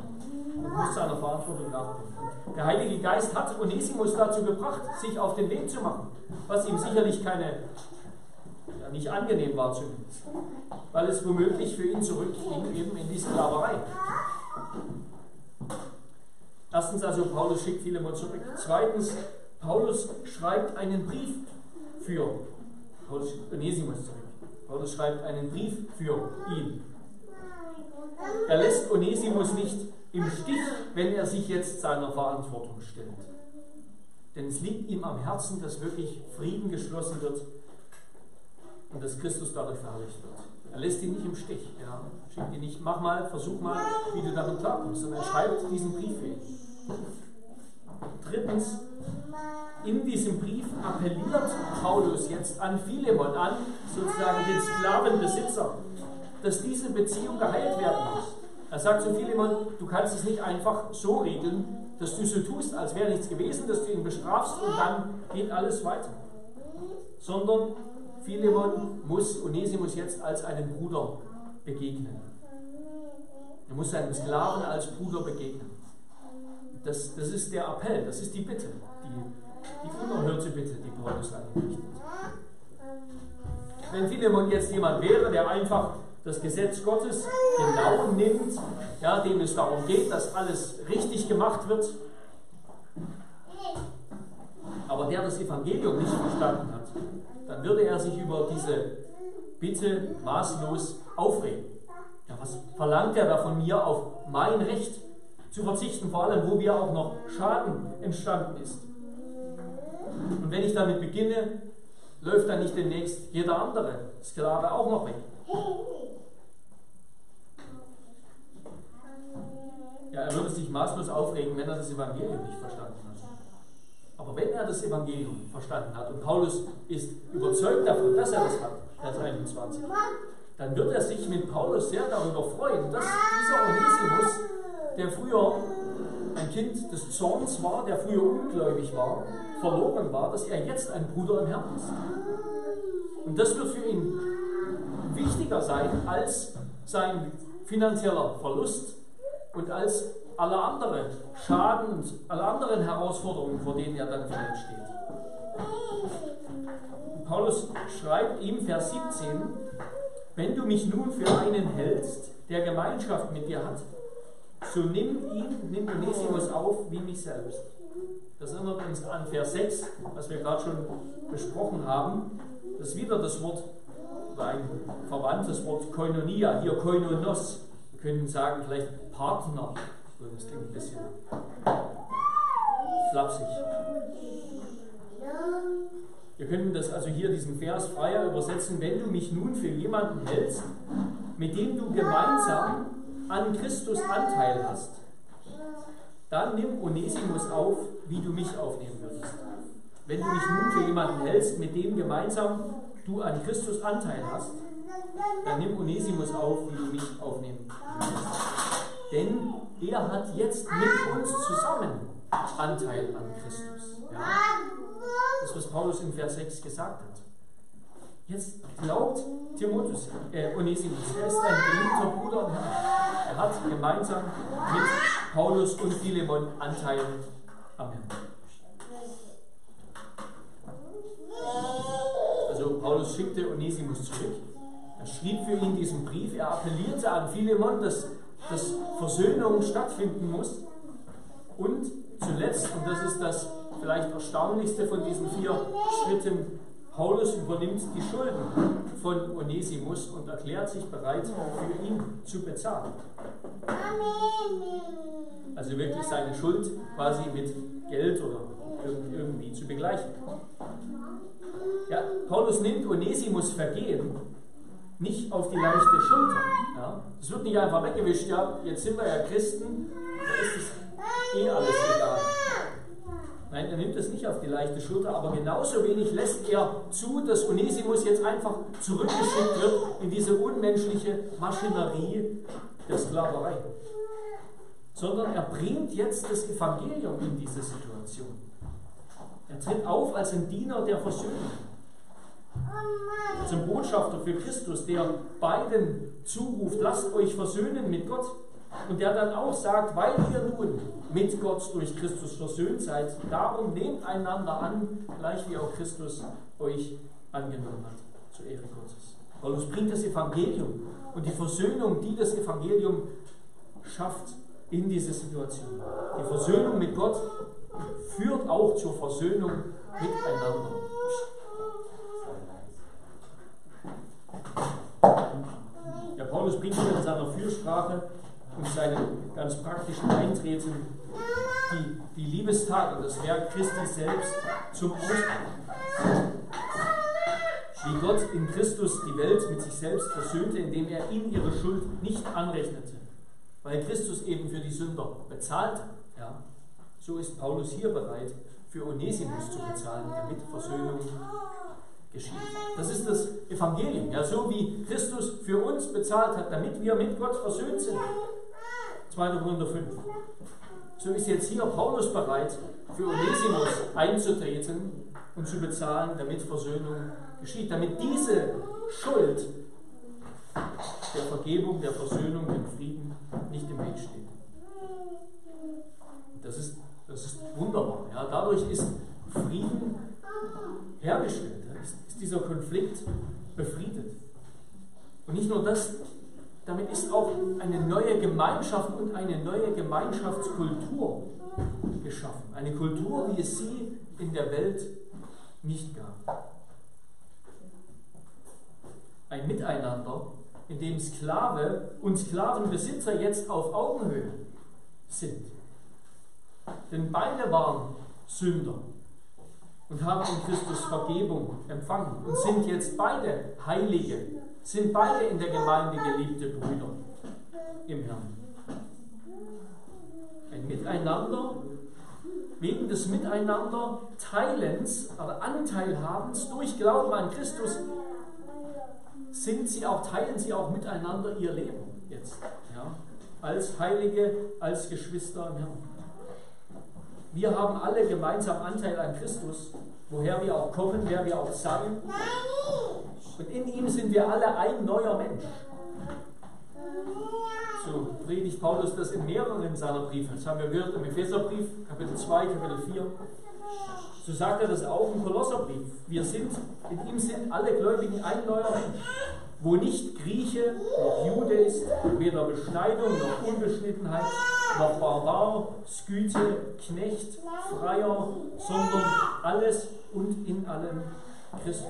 und muss seiner Verantwortung nachkommen. Der Heilige Geist hat Onesimus dazu gebracht, sich auf den Weg zu machen, was ihm sicherlich keine ja, nicht angenehm war zumindest, weil es womöglich für ihn zurückging eben in die Sklaverei. Erstens also, Paulus schickt Philemon zurück. Zweitens, Paulus schreibt einen Brief für Paulus Onesimus zurück. Paulus schreibt einen Brief für ihn. Er lässt Onesimus nicht im Stich, wenn er sich jetzt seiner Verantwortung stellt. Denn es liegt ihm am Herzen, dass wirklich Frieden geschlossen wird und dass Christus dadurch verherrlicht wird. Er lässt ihn nicht im Stich. Ja. Schickt ihn nicht, mach mal, versuch mal, wie du damit klarkommst. sondern er schreibt diesen Brief für ihn. Drittens, in diesem Brief appelliert Paulus jetzt an Philemon, an sozusagen den Sklavenbesitzer, dass diese Beziehung geheilt werden muss. Er sagt zu Philemon, du kannst es nicht einfach so regeln, dass du so tust, als wäre nichts gewesen, dass du ihn bestrafst und dann geht alles weiter. Sondern Philemon muss Onesimus jetzt als einen Bruder begegnen. Er muss seinem Sklaven als Bruder begegnen. Das, das ist der Appell, das ist die Bitte, die, die unerhörte Bitte, die Paulus an ihn richtet. Wenn Philemon jetzt jemand wäre, der einfach das Gesetz Gottes genau nimmt, ja, dem es darum geht, dass alles richtig gemacht wird, aber der das Evangelium nicht verstanden hat, dann würde er sich über diese Bitte maßlos aufregen. Ja, was verlangt er da von mir, auf mein Recht zu verzichten, vor allem wo mir auch noch Schaden entstanden ist? Und wenn ich damit beginne, läuft dann nicht demnächst jeder andere Sklave auch noch weg. Ja, er würde sich maßlos aufregen, wenn er das Evangelium nicht verstanden hat. Aber wenn er das Evangelium verstanden hat, und Paulus ist überzeugt davon, dass er das hat, Vers 21, dann wird er sich mit Paulus sehr darüber freuen, dass dieser Onesimus, der früher ein Kind des Zorns war, der früher ungläubig war, verloren war, dass er jetzt ein Bruder im Herrn ist. Und das wird für ihn wichtiger sein als sein finanzieller Verlust und als alle anderen Schaden und alle anderen Herausforderungen, vor denen er dann vielleicht steht. Paulus schreibt ihm, Vers 17, wenn du mich nun für einen hältst, der Gemeinschaft mit dir hat, so nimm ihn, nimm Onesimus auf wie mich selbst. Das erinnert uns an Vers 6, was wir gerade schon besprochen haben. Das ist wieder das Wort, ein verwandtes Wort Koinonia, hier Koinonos. Wir können sagen, vielleicht Partner. Das klingt ein bisschen flapsig. Wir können das also hier diesen Vers freier übersetzen, wenn du mich nun für jemanden hältst, mit dem du gemeinsam an Christus Anteil hast, dann nimm Onesimus auf, wie du mich aufnehmen würdest. Wenn du mich nun für jemanden hältst, mit dem gemeinsam du an Christus Anteil hast, dann nimm Onesimus auf, wie du mich aufnehmen würdest. Denn er hat jetzt mit uns zusammen Anteil an Christus. Ja? Das, was Paulus in Vers 6 gesagt hat. Jetzt glaubt Timotheus, äh, Onesimus, er ist ein geliebter Bruder und Herr. Er hat gemeinsam mit Paulus und Philemon Anteil am Herrn. Also Paulus schickte Onesimus zurück. Er schrieb für ihn diesen Brief. Er appellierte an Philemon, dass, dass Versöhnung stattfinden muss. Und zuletzt, und das ist das vielleicht erstaunlichste von diesen vier Schritten, Paulus übernimmt die Schulden von Onesimus und erklärt sich bereit, für ihn zu bezahlen. Also wirklich seine Schuld quasi mit Geld oder irgendwie zu begleichen. Ja, Paulus nimmt Onesimus Vergehen nicht auf die leichte Schulter. Ja. Es wird nicht einfach weggewischt, ja, jetzt sind wir ja Christen, da ist es eh alles egal. Nein, er nimmt es nicht auf die leichte Schulter, aber genauso wenig lässt er zu, dass Onesimus jetzt einfach zurückgeschickt wird in diese unmenschliche Maschinerie der Sklaverei. Sondern er bringt jetzt das Evangelium in diese Situation. Er tritt auf als ein Diener der Versöhnung. Zum Botschafter für Christus, der beiden zuruft, lasst euch versöhnen mit Gott. Und der dann auch sagt, weil ihr nun mit Gott durch Christus versöhnt seid, darum nehmt einander an, gleich wie auch Christus euch angenommen hat, zur Ehre Gottes. Paulus bringt das Evangelium und die Versöhnung, die das Evangelium schafft in diese Situation. Die Versöhnung mit Gott führt auch zur Versöhnung miteinander. Der Paulus bringt hier in seiner Fürsprache und seinem ganz praktischen Eintreten die, die Liebestat und das Werk Christi selbst zum Ausdruck. Wie Gott in Christus die Welt mit sich selbst versöhnte, indem er ihnen ihre Schuld nicht anrechnete, weil Christus eben für die Sünder bezahlte. Ja, so ist Paulus hier bereit, für Onesimus zu bezahlen, damit Versöhnung geschieht. Das ist das Evangelium. Ja, so wie Christus für uns bezahlt hat, damit wir mit Gott versöhnt sind. 2. Korinther 5. so ist jetzt hier Paulus bereit, für Onesimus einzutreten und zu bezahlen, damit Versöhnung geschieht, damit diese Schuld der Vergebung, der Versöhnung, dem Frieden nicht im Weg steht. Das ist, das ist wunderbar. Ja. Dadurch ist Frieden hergestellt, ist, ist dieser Konflikt befriedet. Und nicht nur das, damit ist auch eine neue Gemeinschaft und eine neue Gemeinschaftskultur geschaffen. Eine Kultur, wie es sie in der Welt nicht gab. Ein Miteinander, in dem Sklave und Sklavenbesitzer jetzt auf Augenhöhe sind. Denn beide waren Sünder und haben in Christus Vergebung empfangen und sind jetzt beide Heilige, sind beide in der Gemeinde geliebte Brüder im Herrn. Ein Miteinander, wegen des Miteinander Teilens oder Anteilhabens durch Glauben an Christus, sind sie auch, teilen sie auch miteinander ihr Leben jetzt. Ja? Als Heilige, als Geschwister im Herrn. Wir haben alle gemeinsam Anteil an Christus, woher wir auch kommen, wer wir auch sein. Und in ihm sind wir alle ein neuer Mensch. So predigt Paulus das in mehreren seiner Briefe. Das haben wir gehört im Epheserbrief, Kapitel 2, Kapitel 4. So sagt er das auch im Kolosserbrief. Wir sind, in ihm sind alle Gläubigen ein neuer Mensch, wo nicht Grieche noch Jude ist, weder Beschneidung noch Unbeschnittenheit, noch Barbar, Sküte, Knecht, Freier, sondern alles und in allem Christus.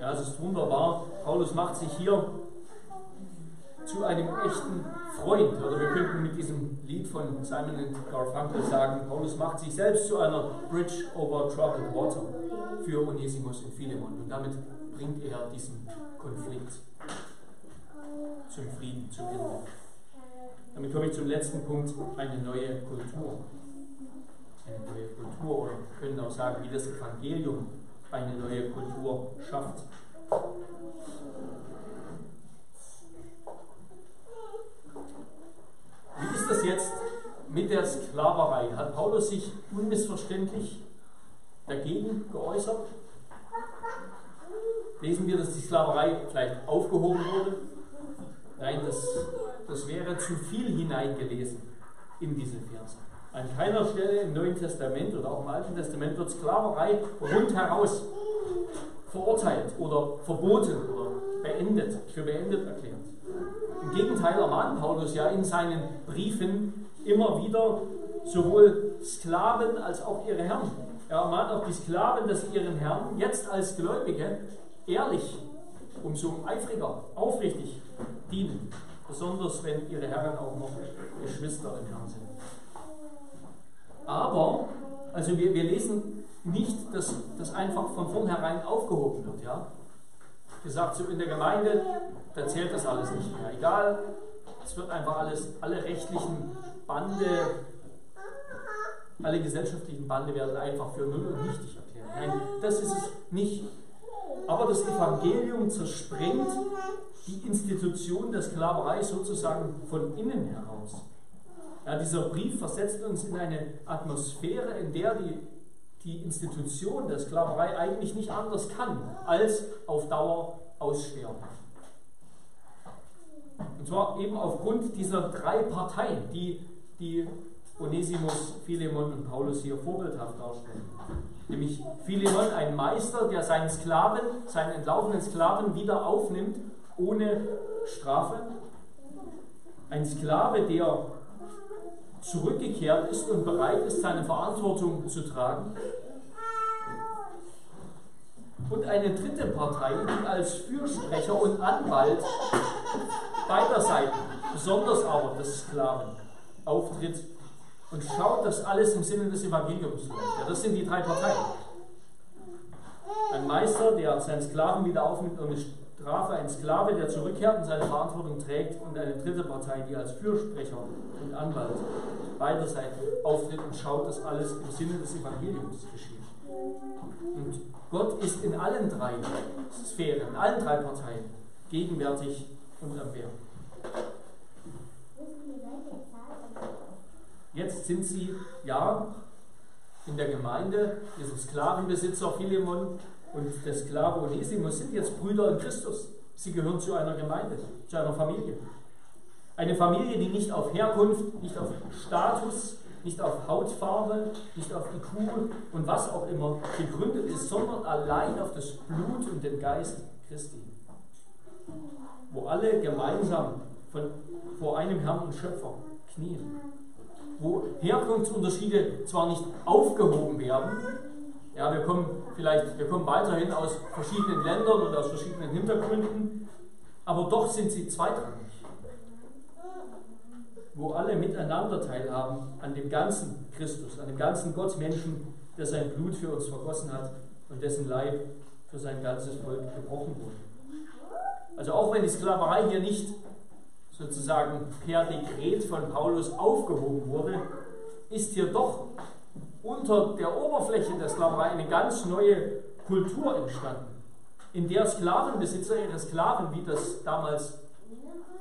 Ja, es ist wunderbar. Paulus macht sich hier zu einem echten Freund. Oder wir könnten mit diesem Lied von Simon Garfunkel sagen, Paulus macht sich selbst zu einer Bridge over troubled water für Onesimus und Philemon. Und damit bringt er diesen Konflikt zum Frieden, zum Ende. Damit komme ich zum letzten Punkt, eine neue Kultur. Eine neue Kultur, oder wir können auch sagen, wie das Evangelium eine neue Kultur schafft. Wie ist das jetzt mit der Sklaverei? Hat Paulus sich unmissverständlich dagegen geäußert? Lesen wir, dass die Sklaverei vielleicht aufgehoben wurde? Nein, das, das wäre zu viel hineingelesen in diese Verse. An keiner Stelle im Neuen Testament oder auch im Alten Testament wird Sklaverei rundheraus verurteilt oder verboten oder beendet, für beendet erklärt. Im Gegenteil ermahnt Paulus ja in seinen Briefen immer wieder sowohl Sklaven als auch ihre Herren. Er ermahnt auch die Sklaven, dass sie ihren Herrn jetzt als Gläubige ehrlich, umso eifriger, aufrichtig dienen. Besonders wenn ihre Herren auch noch Geschwister im Herrn sind. Aber, also wir, wir lesen nicht, dass das einfach von vornherein aufgehoben wird. Ja? Gesagt, so in der Gemeinde, da zählt das alles nicht mehr. Egal, es wird einfach alles, alle rechtlichen Bande, alle gesellschaftlichen Bande werden einfach für null und nichtig erklärt. Nein, das ist es nicht. Aber das Evangelium zersprengt die Institution der Sklaverei sozusagen von innen heraus. Ja, dieser Brief versetzt uns in eine Atmosphäre, in der die, die Institution der Sklaverei eigentlich nicht anders kann, als auf Dauer aussterben. Und zwar eben aufgrund dieser drei Parteien, die, die Onesimus, Philemon und Paulus hier vorbildhaft darstellen. Nämlich Philemon, ein Meister, der seinen Sklaven, seinen entlaufenen Sklaven wieder aufnimmt, ohne Strafe. Ein Sklave, der zurückgekehrt ist und bereit ist, seine Verantwortung zu tragen. Und eine dritte Partei, die als Fürsprecher und Anwalt beider Seiten, besonders aber des Sklaven, auftritt und schaut, dass alles im Sinne des Evangeliums läuft. Ja, das sind die drei Parteien. Ein Meister, der seinen Sklaven wieder aufnimmt ohne Strafe, ein Sklave, der zurückkehrt und seine Verantwortung trägt und eine dritte Partei, die als Fürsprecher und Anwalt beider Seiten auftritt und schaut, dass alles im Sinne des Evangeliums geschieht. Und Gott ist in allen drei Sphären, in allen drei Parteien gegenwärtig unser Bär. Jetzt sind sie, ja, in der Gemeinde, diese Sklavenbesitzer Philemon und der Sklave Onesimus sind jetzt Brüder in Christus. Sie gehören zu einer Gemeinde, zu einer Familie. Eine Familie, die nicht auf Herkunft, nicht auf Status, nicht auf Hautfarbe, nicht auf IQ und was auch immer gegründet ist, sondern allein auf das Blut und den Geist Christi. Wo alle gemeinsam von, vor einem Herrn und Schöpfer knien. Wo Herkunftsunterschiede zwar nicht aufgehoben werden, ja, wir kommen vielleicht, wir kommen weiterhin aus verschiedenen Ländern und aus verschiedenen Hintergründen, aber doch sind sie zweitrangig. Wo alle miteinander teilhaben an dem ganzen Christus, an dem ganzen Gottmenschen, der sein Blut für uns vergossen hat und dessen Leib für sein ganzes Volk gebrochen wurde. Also auch wenn die Sklaverei hier nicht sozusagen per Dekret von Paulus aufgehoben wurde, ist hier doch unter der Oberfläche der Sklaverei eine ganz neue Kultur entstanden, in der Sklavenbesitzer ihre Sklaven, wie das damals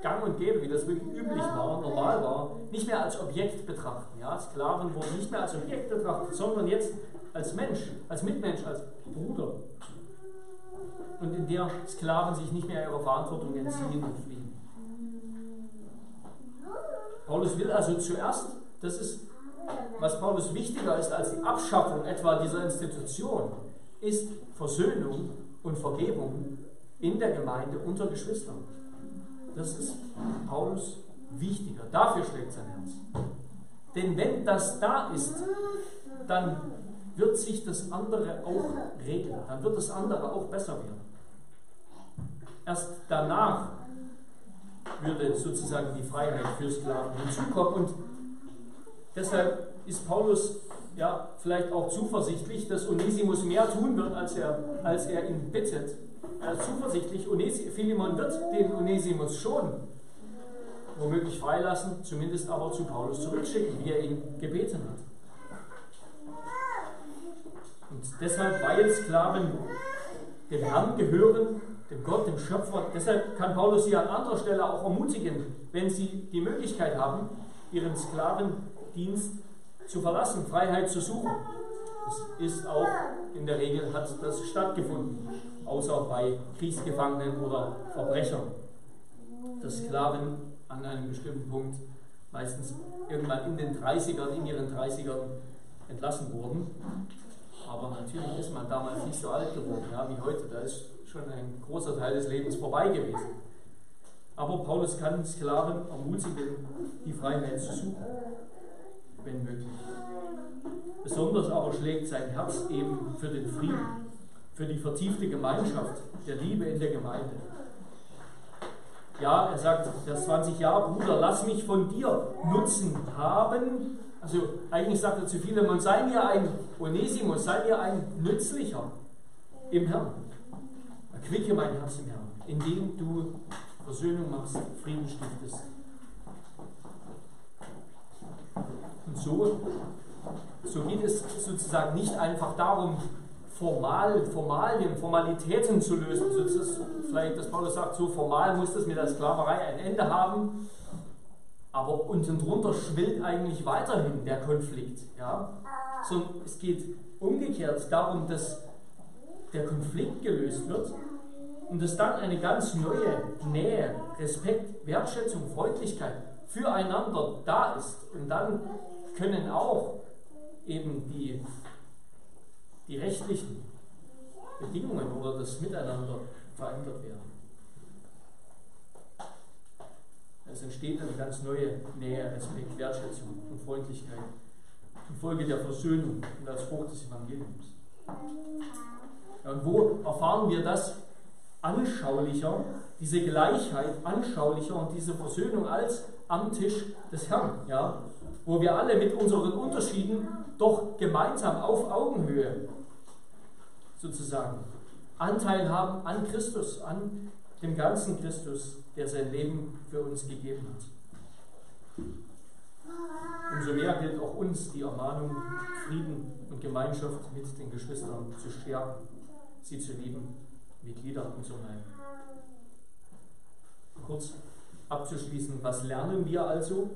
gang und gäbe, wie das wirklich üblich war, normal war, nicht mehr als Objekt betrachten. Ja? Sklaven wurden nicht mehr als Objekt betrachtet, sondern jetzt als Mensch, als Mitmensch, als Bruder. Und in der Sklaven sich nicht mehr ihrer Verantwortung entziehen und fliehen. Paulus will also zuerst, das ist, was Paulus wichtiger ist als die Abschaffung etwa dieser Institution, ist Versöhnung und Vergebung in der Gemeinde unter Geschwistern. Das ist Paulus wichtiger. Dafür schlägt sein Herz. Denn wenn das da ist, dann wird sich das andere auch regeln. Dann wird das andere auch besser werden. Erst danach würde sozusagen die Freiheit für Sklaven hinzukommen. Und deshalb ist Paulus ja vielleicht auch zuversichtlich, dass Onesimus mehr tun wird, als er, als er ihn bittet. Er ist zuversichtlich, Onesi Philemon wird den Onesimus schon womöglich freilassen, zumindest aber zu Paulus zurückschicken, wie er ihn gebeten hat. Und deshalb, weil Sklaven dem Herrn gehören, dem Gott, dem Schöpfer. Deshalb kann Paulus sie an anderer Stelle auch ermutigen, wenn sie die Möglichkeit haben, ihren Sklavendienst zu verlassen, Freiheit zu suchen. Das ist auch in der Regel hat das stattgefunden, außer bei Kriegsgefangenen oder Verbrechern, dass Sklaven an einem bestimmten Punkt meistens irgendwann in den 30ern, in ihren 30ern entlassen wurden. Aber natürlich ist man damals nicht so alt geworden, ja, wie heute. Da ist schon ein großer Teil des Lebens vorbei gewesen. Aber Paulus kann Sklaven ermutigen, die Freiheit zu suchen, wenn möglich. Besonders aber schlägt sein Herz eben für den Frieden, für die vertiefte Gemeinschaft, der Liebe in der Gemeinde. Ja, er sagt, Vers 20, ja, Bruder, lass mich von dir Nutzen haben. Also eigentlich sagt er zu vielen, man sei mir ein Onesimus, sei mir ein Nützlicher im Herrn. Erquicke mein Herz im Herrn, indem du Versöhnung machst, Frieden stiftest. Und so, so geht es sozusagen nicht einfach darum, formal, Formalien, Formalitäten zu lösen. So ist vielleicht, dass Paulus sagt, so formal muss das mit der Sklaverei ein Ende haben. Aber unten drunter schwillt eigentlich weiterhin der Konflikt. Ja? So, es geht umgekehrt darum, dass der Konflikt gelöst wird und dass dann eine ganz neue Nähe, Respekt, Wertschätzung, Freundlichkeit füreinander da ist. Und dann können auch eben die, die rechtlichen Bedingungen oder das Miteinander verändert werden. Es entsteht eine ganz neue Nähe, Respekt, Wertschätzung und Freundlichkeit infolge der Versöhnung und als Frucht des Evangeliums. Ja, und wo erfahren wir das anschaulicher, diese Gleichheit anschaulicher und diese Versöhnung als am Tisch des Herrn, ja, wo wir alle mit unseren Unterschieden doch gemeinsam auf Augenhöhe sozusagen Anteil haben an Christus, an dem ganzen Christus, der sein Leben für uns gegeben hat. Umso mehr gilt auch uns die Ermahnung, Frieden und Gemeinschaft mit den Geschwistern zu stärken, sie zu lieben wie Glieder unserer Leib. Kurz abzuschließen, was lernen wir also?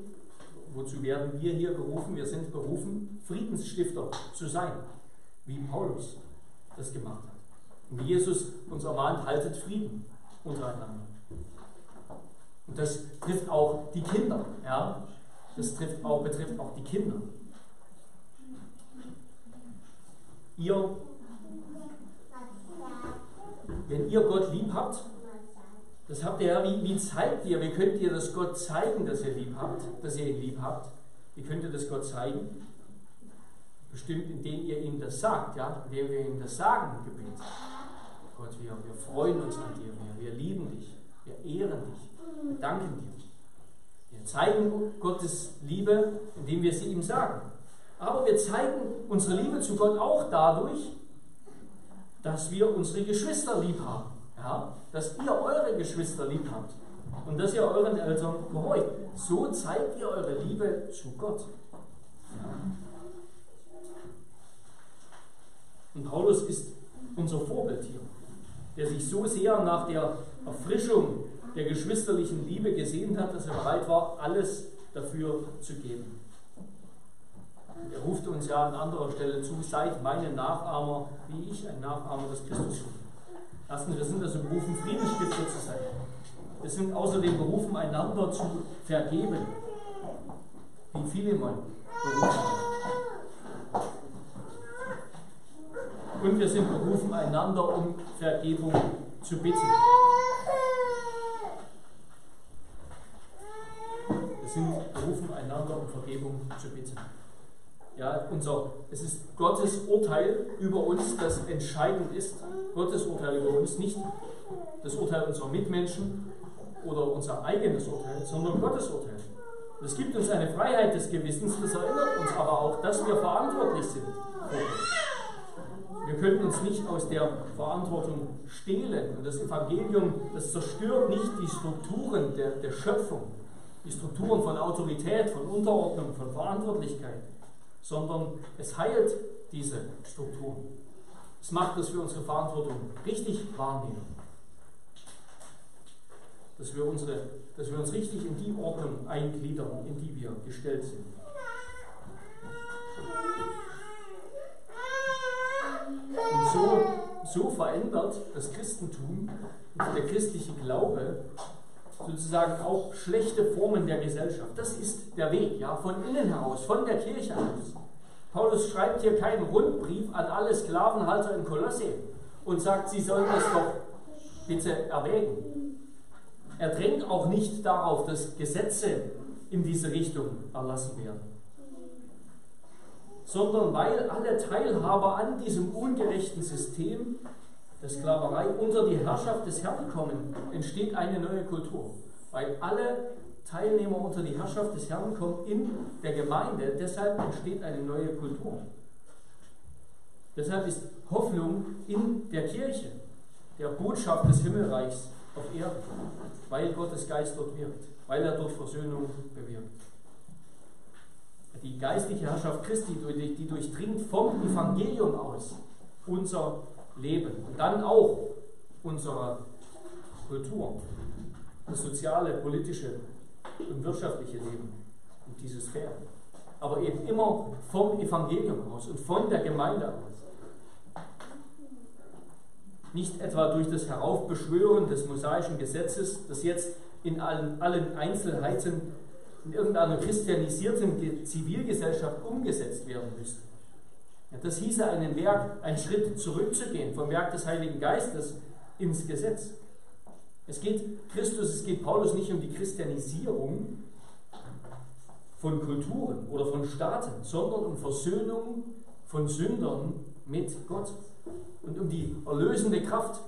wozu werden wir hier berufen? Wir sind berufen, Friedensstifter zu sein, wie Paulus das gemacht hat. Und wie Jesus uns ermahnt, haltet Frieden untereinander. Und das trifft auch die Kinder. Ja? Das trifft auch, betrifft auch die Kinder. Ihr, wenn ihr Gott lieb habt, das habt ihr ja, wie, wie zeigt ihr, wie könnt ihr das Gott zeigen, dass ihr lieb habt, dass ihr ihn lieb habt? Wie könnt ihr das Gott zeigen? Bestimmt, indem ihr ihm das sagt, ja, indem wir ihm das sagen im Gebet. Gott, wir, wir freuen uns an dir, wir, wir lieben dich, wir ehren dich, wir danken dir. Wir zeigen Gottes Liebe, indem wir sie ihm sagen. Aber wir zeigen unsere Liebe zu Gott auch dadurch, dass wir unsere Geschwister lieb haben. Ja? Dass ihr eure Geschwister lieb habt und dass ihr euren Eltern gehorcht. So zeigt ihr eure Liebe zu Gott. Ja? Und Paulus ist unser Vorbild hier, der sich so sehr nach der Erfrischung der geschwisterlichen Liebe gesehen hat, dass er bereit war, alles dafür zu geben. Er ruft uns ja an anderer Stelle zu, seid meine Nachahmer, wie ich ein Nachahmer des Christus bin. Erstens, wir sind also berufen, Friedensstifter zu sein. Wir sind außerdem berufen, einander zu vergeben. Wie Philemon berufen. Und wir sind berufen, einander um Vergebung zu bitten. Wir sind berufen, einander um Vergebung zu bitten. Ja, unser, es ist Gottes Urteil über uns, das entscheidend ist. Gottes Urteil über uns, nicht das Urteil unserer Mitmenschen oder unser eigenes Urteil, sondern Gottes Urteil. Es gibt uns eine Freiheit des Gewissens, das erinnert uns aber auch, dass wir verantwortlich sind. Wir können uns nicht aus der Verantwortung stehlen. Und das Evangelium, das zerstört nicht die Strukturen der, der Schöpfung, die Strukturen von Autorität, von Unterordnung, von Verantwortlichkeit sondern es heilt diese Strukturen. Es macht, dass wir unsere Verantwortung richtig wahrnehmen. Dass wir, unsere, dass wir uns richtig in die Ordnung eingliedern, in die wir gestellt sind. Und so, so verändert das Christentum und der christliche Glaube sozusagen auch schlechte Formen der Gesellschaft. Das ist der Weg, ja, von innen heraus, von der Kirche aus. Paulus schreibt hier keinen Rundbrief an alle Sklavenhalter in Kolosse und sagt, sie sollen das doch bitte erwägen. Er drängt auch nicht darauf, dass Gesetze in diese Richtung erlassen werden, sondern weil alle Teilhaber an diesem ungerechten System der Sklaverei unter die Herrschaft des Herrn kommen, entsteht eine neue Kultur. Weil alle Teilnehmer unter die Herrschaft des Herrn kommen in der Gemeinde, deshalb entsteht eine neue Kultur. Deshalb ist Hoffnung in der Kirche, der Botschaft des Himmelreichs auf Erden, weil Gottes Geist dort wirkt, weil er dort Versöhnung bewirkt. Die geistliche Herrschaft Christi, die durchdringt vom Evangelium aus unser Leben und dann auch unsere Kultur, das soziale, politische und wirtschaftliche Leben und diese Sphäre. Aber eben immer vom Evangelium aus und von der Gemeinde aus. Nicht etwa durch das Heraufbeschwören des mosaischen Gesetzes, das jetzt in allen, allen Einzelheiten in irgendeiner christianisierten Zivilgesellschaft umgesetzt werden müsste. Das hieße einen Werk, einen Schritt zurückzugehen vom Werk des Heiligen Geistes ins Gesetz. Es geht Christus, es geht Paulus nicht um die Christianisierung von Kulturen oder von Staaten, sondern um Versöhnung von Sündern mit Gott und um die erlösende Kraft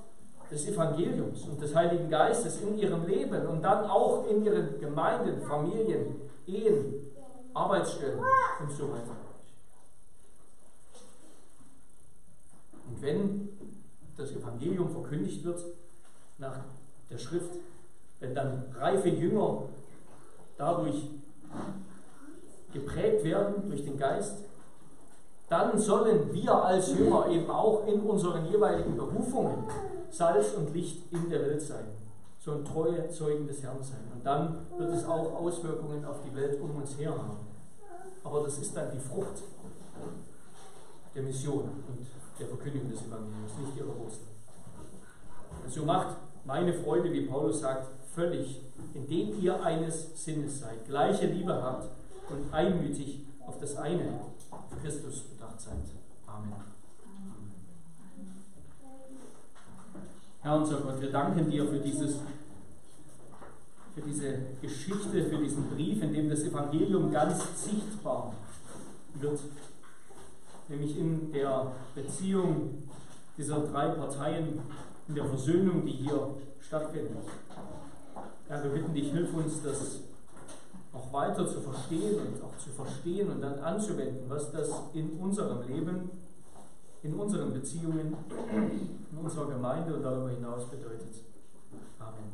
des Evangeliums und des Heiligen Geistes in ihrem Leben und dann auch in ihren Gemeinden, Familien, Ehen, Arbeitsstellen und so weiter. Und wenn das Evangelium verkündigt wird nach der Schrift, wenn dann reife Jünger dadurch geprägt werden durch den Geist, dann sollen wir als Jünger eben auch in unseren jeweiligen Berufungen Salz und Licht in der Welt sein. sollen treue Zeugen des Herrn sein. Und dann wird es auch Auswirkungen auf die Welt um uns her haben. Aber das ist dann die Frucht der Mission und der Verkündigung des Evangeliums, nicht ihre Wurzel. So macht meine Freude, wie Paulus sagt, völlig, indem ihr eines Sinnes seid, gleiche Liebe habt und einmütig auf das eine, auf Christus bedacht seid. Amen. Herr unser Gott, wir danken dir für dieses für diese Geschichte, für diesen Brief, in dem das Evangelium ganz sichtbar wird, nämlich in der Beziehung dieser drei Parteien, in der Versöhnung, die hier stattfindet. Herr, wir bitten dich, hilf uns, das auch weiter zu verstehen und auch zu verstehen und dann anzuwenden, was das in unserem Leben, in unseren Beziehungen, in unserer Gemeinde und darüber hinaus bedeutet. Amen.